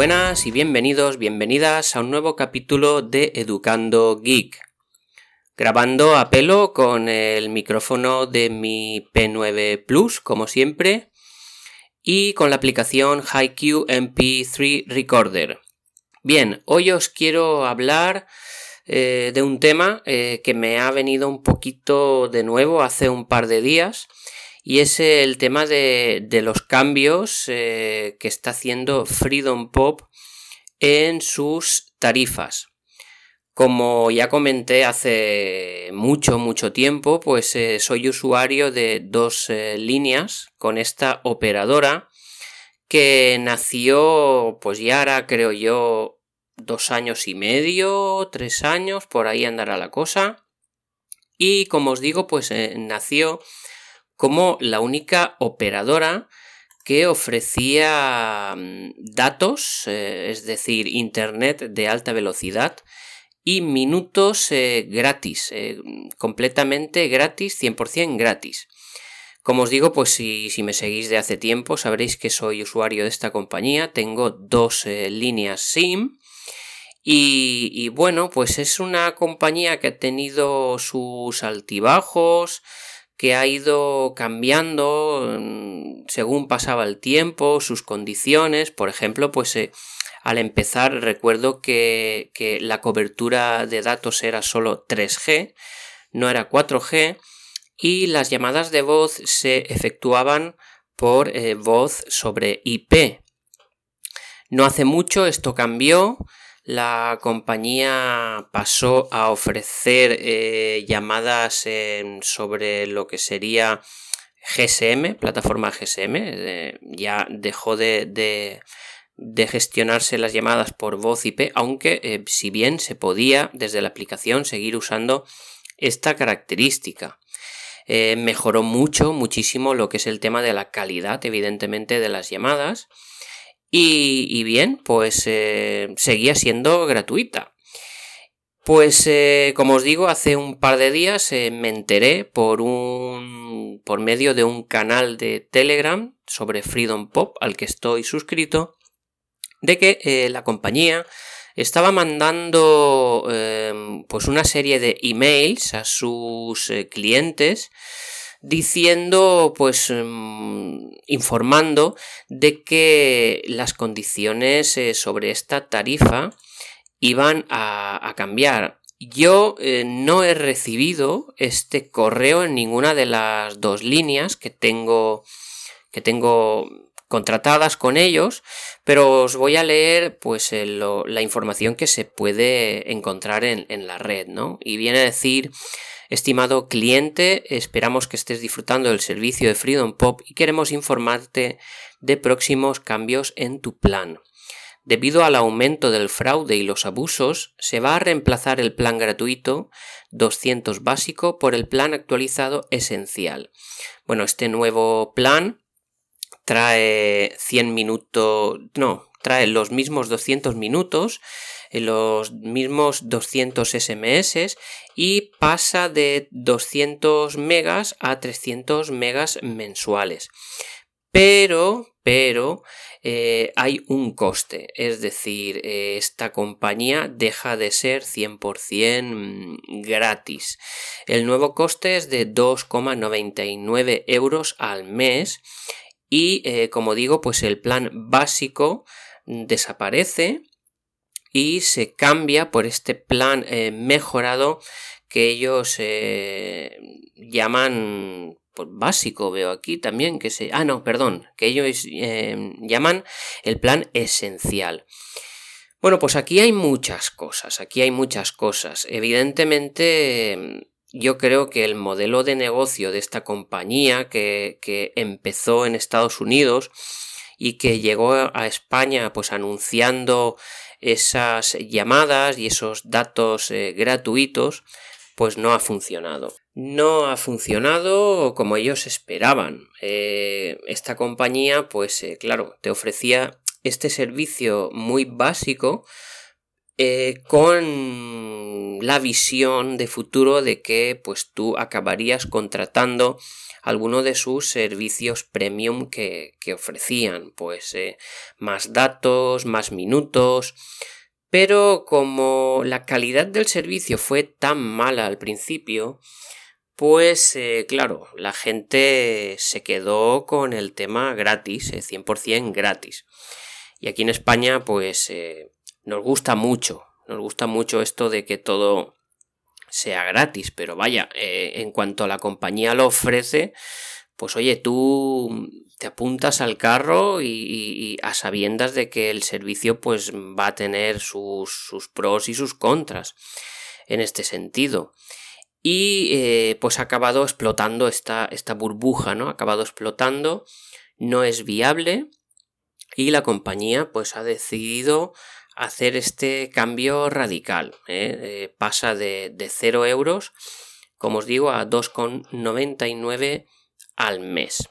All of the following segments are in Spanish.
Buenas y bienvenidos, bienvenidas a un nuevo capítulo de Educando Geek. Grabando a pelo con el micrófono de mi P9 Plus, como siempre, y con la aplicación HiQ MP3 Recorder. Bien, hoy os quiero hablar eh, de un tema eh, que me ha venido un poquito de nuevo hace un par de días y es el tema de, los cambios eh, que está haciendo Freedom Pop en sus tarifas. Como ya comenté hace mucho, mucho tiempo, pues soy usuario de dos líneas con esta operadora que nació, pues ya ahora creo yo, dos años y medio, tres años, por ahí andará la cosa. Y como os digo, pues eh, nació como la única operadora que ofrecía mm, datos, eh, es decir, Internet de alta velocidad y minutos eh, gratis, completamente gratis, 100% gratis. Como os digo, pues si, me seguís de hace tiempo sabréis que soy usuario de esta compañía, tengo dos líneas SIM y, bueno, pues es una compañía que ha tenido sus altibajos, que ha ido cambiando mm, según pasaba el tiempo, sus condiciones. Por ejemplo, pues eh, al empezar recuerdo que, la cobertura de datos era solo 3G, no era 4G, y las llamadas de voz se efectuaban por eh, voz sobre IP. No hace mucho esto cambió la compañía pasó a ofrecer eh, llamadas sobre lo que sería GSM, plataforma GSM, eh, ya dejó de, gestionarse las llamadas por voz IP, aunque eh, si bien se podía desde la aplicación seguir usando esta característica. mejoró mucho, muchísimo lo que es el tema de la calidad, evidentemente, de las llamadas y, bien, pues eh, seguía siendo gratuita. Pues eh, como os digo, hace un par de días eh, me enteré por un. por medio de un canal de Telegram sobre Freedom Pop al que estoy suscrito. de que la compañía estaba mandando pues una serie de emails a sus clientes diciendo, pues, em, informando de que las condiciones eh, sobre esta tarifa iban a, cambiar. Yo eh, no he recibido este correo en ninguna de las dos líneas que tengo que tengo contratadas con ellos, pero os voy a leer pues eh, la información que se puede encontrar en, en la red, ¿no? Y viene a decir Estimado cliente, esperamos que estés disfrutando del servicio de Freedom Pop y queremos informarte de próximos cambios en tu plan. Debido al aumento del fraude y los abusos, se va a reemplazar el plan gratuito 200 básico por el plan actualizado esencial. Bueno, este nuevo plan trae 100 minutos, no, trae los mismos 200 minutos, eh, los mismos 200 SMS y pasa de 200 megas a 300 megas mensuales. Pero, pero, eh, hay un coste, es decir, eh, esta compañía deja de ser 100% gratis. El nuevo coste es de 2,99 euros al mes y, como digo, pues el plan básico desaparece y se cambia por este plan eh, mejorado que ellos eh, llaman pues, básico veo aquí también que se ah no perdón que ellos eh, llaman el plan esencial. Bueno pues aquí hay muchas cosas aquí hay muchas cosas. Evidentemente yo creo que el modelo de negocio de esta compañía que, que empezó en Estados Unidos y que llegó a España pues anunciando esas llamadas y esos datos eh, gratuitos pues no ha funcionado. No ha funcionado como ellos esperaban. Eh, esta compañía pues eh, claro te ofrecía este servicio muy básico eh, con la visión de futuro de que pues tú acabarías contratando alguno de sus servicios premium que, ofrecían, pues eh, más datos, más minutos, pero como la calidad del servicio fue tan mala al principio, pues eh, claro, la gente se quedó con el tema gratis, 100% eh, gratis. Y aquí en España pues nos gusta mucho, nos gusta mucho esto de que todo sea gratis, pero vaya, eh, en cuanto a la compañía lo ofrece, pues oye, tú te apuntas al carro y, a sabiendas de que el servicio pues va a tener sus, sus pros y sus contras en este sentido. Y eh, pues ha acabado explotando esta, esta burbuja, ¿no? Ha acabado explotando, no es viable y la compañía pues ha decidido hacer este cambio radical. ¿eh? Eh, pasa de, de 0 euros, como os digo, a 2,99 al mes.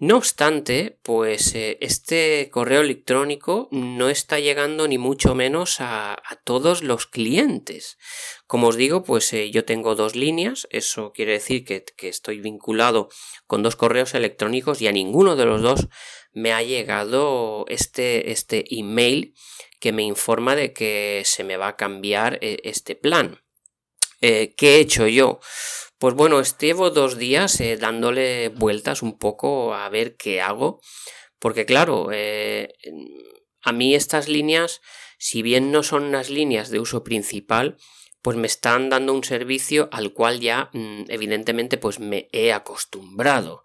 No obstante, pues eh, este correo electrónico no está llegando ni mucho menos a, todos los clientes. Como os digo, pues yo tengo dos líneas, eso quiere decir que, que, estoy vinculado con dos correos electrónicos y a ninguno de los dos me ha llegado este, este email que me informa de que se me va a cambiar eh, este plan. Eh, ¿Qué he hecho yo? Pues bueno, llevo dos días eh, dándole vueltas un poco a ver qué hago, porque claro, a mí estas líneas, si bien no son unas líneas de uso principal, pues me están dando un servicio al cual ya mm, evidentemente pues me he acostumbrado.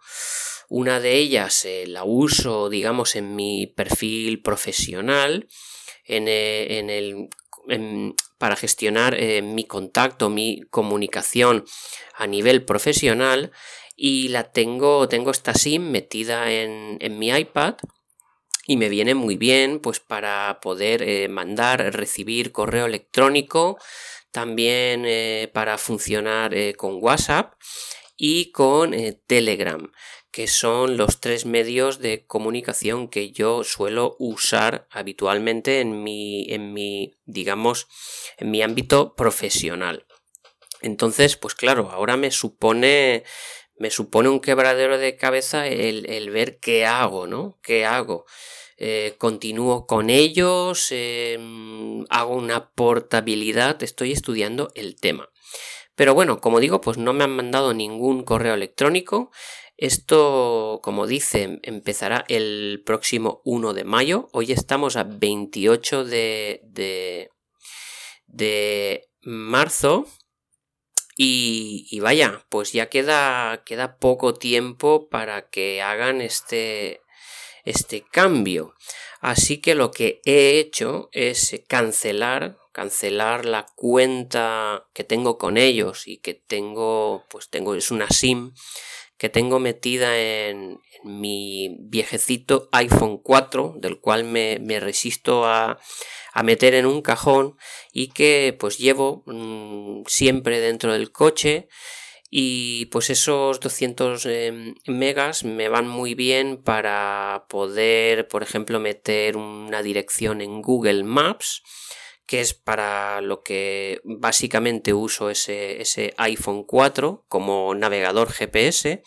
Una de ellas la uso digamos en mi perfil profesional eh, en, el, para gestionar eh, mi contacto, mi comunicación a nivel profesional y la tengo, tengo esta SIM metida en, mi iPad y me viene muy bien pues para poder eh, mandar, recibir correo electrónico, también para funcionar con WhatsApp y con Telegram que son los tres medios de comunicación que yo suelo usar habitualmente en mi, en mi digamos, en mi ámbito profesional. Entonces, pues claro, ahora me supone, me supone un quebradero de cabeza el, ver qué hago, ¿no? ¿Qué hago? Eh, continúo con ellos, em, hago una portabilidad, estoy estudiando el tema. Pero bueno, como digo, pues no me han mandado ningún correo electrónico. Esto, como dice, empezará el próximo 1 de mayo. Hoy estamos a 28 de, de, marzo. Y, vaya, pues ya queda, queda poco tiempo para que hagan este, este cambio. Así que lo que he hecho es cancelar, cancelar la cuenta que tengo con ellos y que tengo, pues tengo, es una SIM que tengo metida en, mi viejecito iPhone 4, del cual me, resisto a, meter en un cajón y que pues llevo mm, siempre dentro del coche. Y pues esos 200 em, megas me van muy bien para poder por ejemplo meter una dirección en Google Maps que es para lo que básicamente uso ese, iPhone 4 como navegador GPS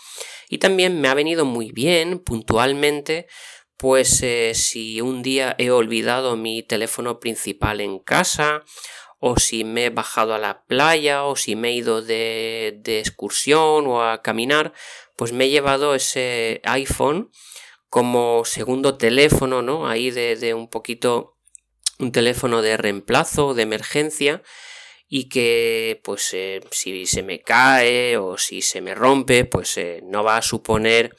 y también me ha venido muy bien puntualmente pues eh, si un día he olvidado mi teléfono principal en casa o si me he bajado a la playa o si me he ido de, excursión o a caminar pues me he llevado ese iPhone como segundo teléfono, ¿no? Ahí de un poquito un teléfono de reemplazo, de emergencia, y que pues eh, si se me cae o si se me rompe, pues eh, no va a suponer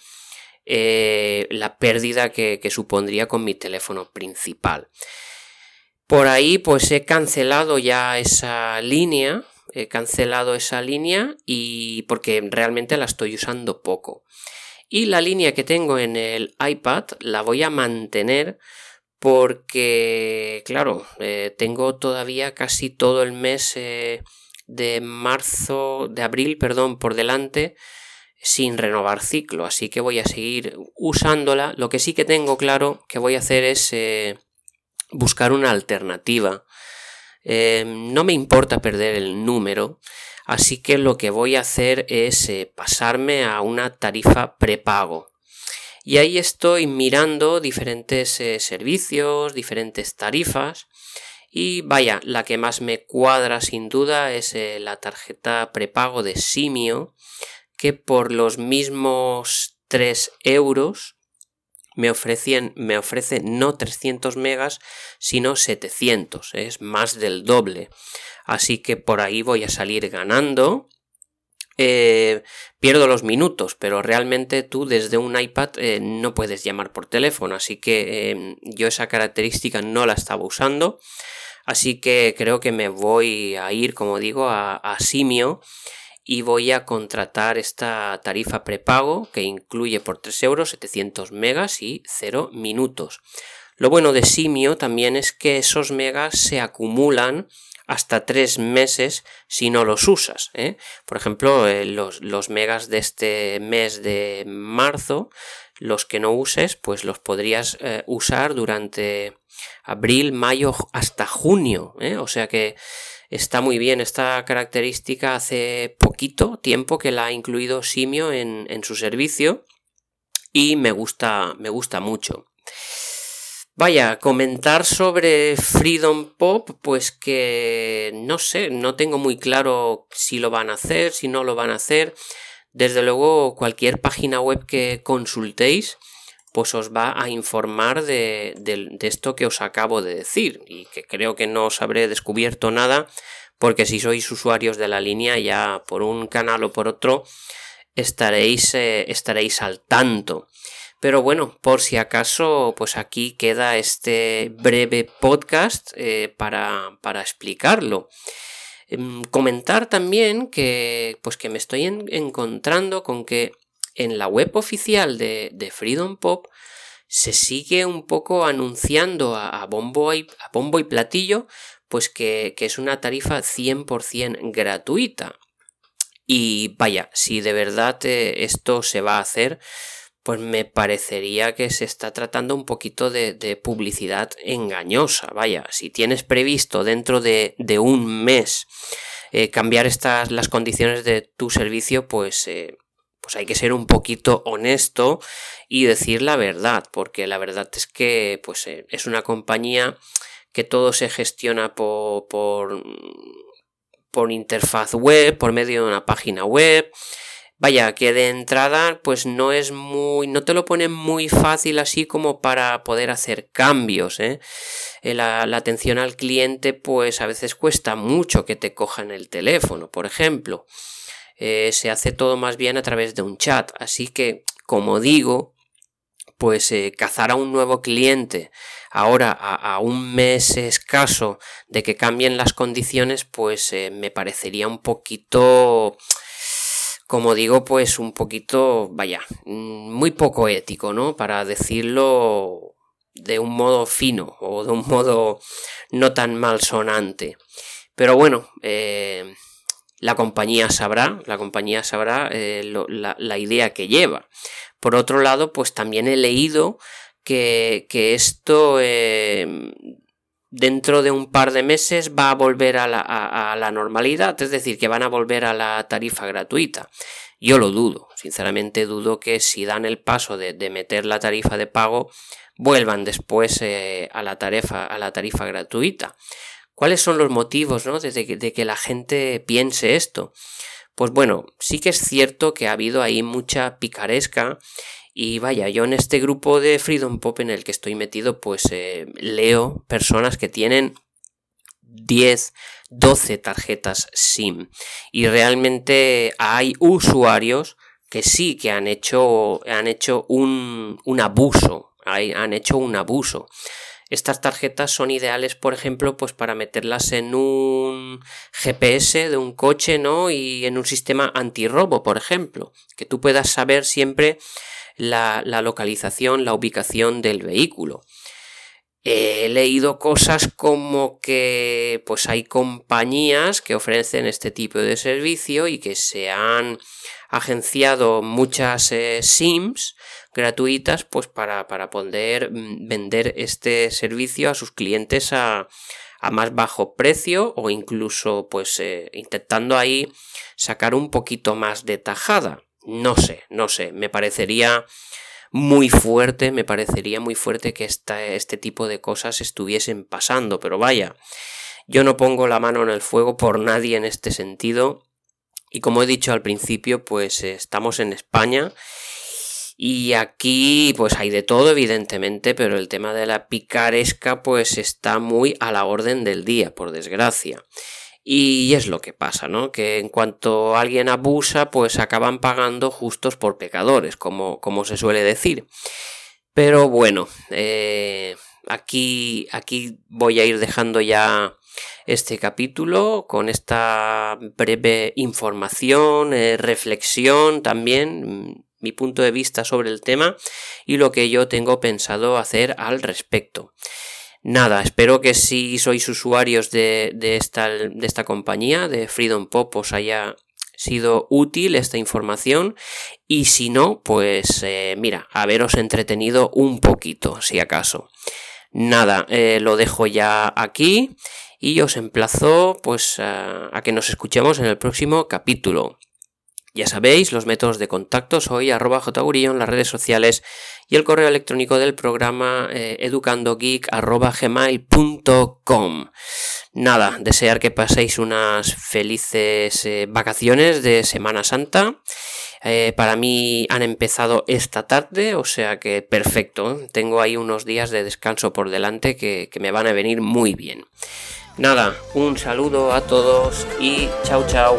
eh, la pérdida que, que, supondría con mi teléfono principal. Por ahí pues he cancelado ya esa línea, he cancelado esa línea y porque realmente la estoy usando poco. Y la línea que tengo en el iPad la voy a mantener porque, claro, eh, tengo todavía casi todo el mes eh, de marzo, de abril, perdón, por delante sin renovar ciclo, así que voy a seguir usándola. Lo que sí que tengo claro que voy a hacer es eh, buscar una alternativa. no me importa perder el número, así que lo que voy a hacer es pasarme a una tarifa prepago. Y ahí estoy mirando diferentes eh, servicios, diferentes tarifas. Y vaya, la que más me cuadra sin duda es la tarjeta prepago de Simio, que por los mismos 3 euros me, ofrecían, me ofrece no 300 megas, sino 700, es más del doble. Así que por ahí voy a salir ganando. Eh, pierdo los minutos, pero realmente tú desde un iPad eh, no puedes llamar por teléfono, así que eh, yo esa característica no la estaba usando. Así que creo que me voy a ir, como digo, a, a Simio y voy a contratar esta tarifa prepago que incluye por 3 euros 700 megas y 0 minutos. Lo bueno de Simio también es que esos megas se acumulan hasta 3 meses si no los usas. ¿eh? Por ejemplo, eh, los, los, megas de este mes de marzo, los que no uses, pues los podrías eh, usar durante abril, mayo hasta junio. O sea que Está muy bien esta característica hace poquito tiempo que la ha incluido Simio en, su servicio y me gusta, me gusta mucho. Vaya, comentar sobre Freedom Pop, pues que no sé, no tengo muy claro si lo van a hacer, si no lo van a hacer. Desde luego, cualquier página web que consultéis, pues os va a informar de, esto que os acabo de decir y que creo que no os habré descubierto nada porque si sois usuarios de la línea ya por un canal o por otro estaréis, eh, estaréis al tanto. Pero bueno, por si acaso, pues aquí queda este breve podcast eh, para, para, explicarlo. Em, comentar también que, pues que me estoy encontrando con que en la web oficial de, Freedom Pop se sigue un poco anunciando a, bombo, y, a bombo, y, platillo, pues que, es una tarifa 100% gratuita. Y vaya, si de verdad eh, esto se va a hacer, pues me parecería que se está tratando un poquito de, publicidad engañosa. Vaya, si tienes previsto dentro de, un mes eh, cambiar estas las condiciones de tu servicio, pues eh, pues hay que ser un poquito honesto y decir la verdad, porque la verdad es que pues, eh, es una compañía que todo se gestiona por, por, por interfaz web, por medio de una página web. Vaya, que de entrada pues no es muy, no te lo pone muy fácil así como para poder hacer cambios. ¿eh? eh la, atención al cliente pues a veces cuesta mucho que te cojan el teléfono, por ejemplo. Eh, se hace todo más bien a través de un chat. Así que, como digo, pues eh, cazar a un nuevo cliente ahora a, un mes escaso de que cambien las condiciones, pues me parecería un poquito, como digo, pues un poquito, vaya, mm, muy poco ético, ¿no? Para decirlo de un modo fino o de un modo no tan malsonante. Pero bueno, eh, la compañía sabrá, la compañía sabrá eh, la, idea que lleva. Por otro lado, pues también he leído que, esto eh, dentro de un par de meses va a volver a la, normalidad, es decir, que van a volver a la tarifa gratuita. Yo lo dudo, sinceramente dudo que si dan el paso de, meter la tarifa de pago, vuelvan después eh, a, la tarifa, a la tarifa gratuita. ¿Cuáles son los motivos ¿no? de, que, la gente piense esto? Pues bueno, sí que es cierto que ha habido ahí mucha picaresca y vaya, yo en este grupo de Freedom Pop en el que estoy metido, pues eh, leo personas que tienen 10, 12 tarjetas SIM. Y realmente hay usuarios que sí que han hecho, han hecho un, un abuso. Han hecho un abuso. Estas tarjetas son ideales, por ejemplo, pues para meterlas en un GPS de un coche, ¿no? Y en un sistema antirrobo, por ejemplo, que tú puedas saber siempre la, localización, la ubicación del vehículo. He leído cosas como que pues hay compañías que ofrecen este tipo de servicio y que se han agenciado muchas eh, SIMs gratuitas pues para, poder mm, vender este servicio a sus clientes a, a más bajo precio o incluso pues eh, intentando ahí sacar un poquito más de tajada. No sé, no sé, me parecería muy fuerte, me parecería muy fuerte que este tipo de cosas estuviesen pasando, pero vaya, yo no pongo la mano en el fuego por nadie en este sentido. Y como he dicho al principio, pues estamos en España y aquí pues hay de todo evidentemente, pero el tema de la picaresca pues está muy a la orden del día, por desgracia. Y es lo que pasa, ¿no? Que en cuanto alguien abusa, pues acaban pagando justos por pecadores, como, como se suele decir. Pero bueno, eh, aquí, aquí voy a ir dejando ya este capítulo con esta breve información, eh, reflexión también, mi punto de vista sobre el tema y lo que yo tengo pensado hacer al respecto. Nada, espero que si sois usuarios de, esta, de esta compañía, de Freedom Pop, os haya sido útil esta información y si no, pues eh, mira, haberos entretenido un poquito, si acaso. Nada, eh, lo dejo ya aquí y os emplazo pues a, que nos escuchemos en el próximo capítulo. Ya sabéis, los métodos de contacto soy arroba en las redes sociales y el correo electrónico del programa eh, educandogeek arroba gmail.com. Nada, desear que paséis unas felices eh, vacaciones de Semana Santa. Eh, para mí han empezado esta tarde, o sea que perfecto. Tengo ahí unos días de descanso por delante que me van a venir muy bien. Nada, un saludo a todos y chao chao.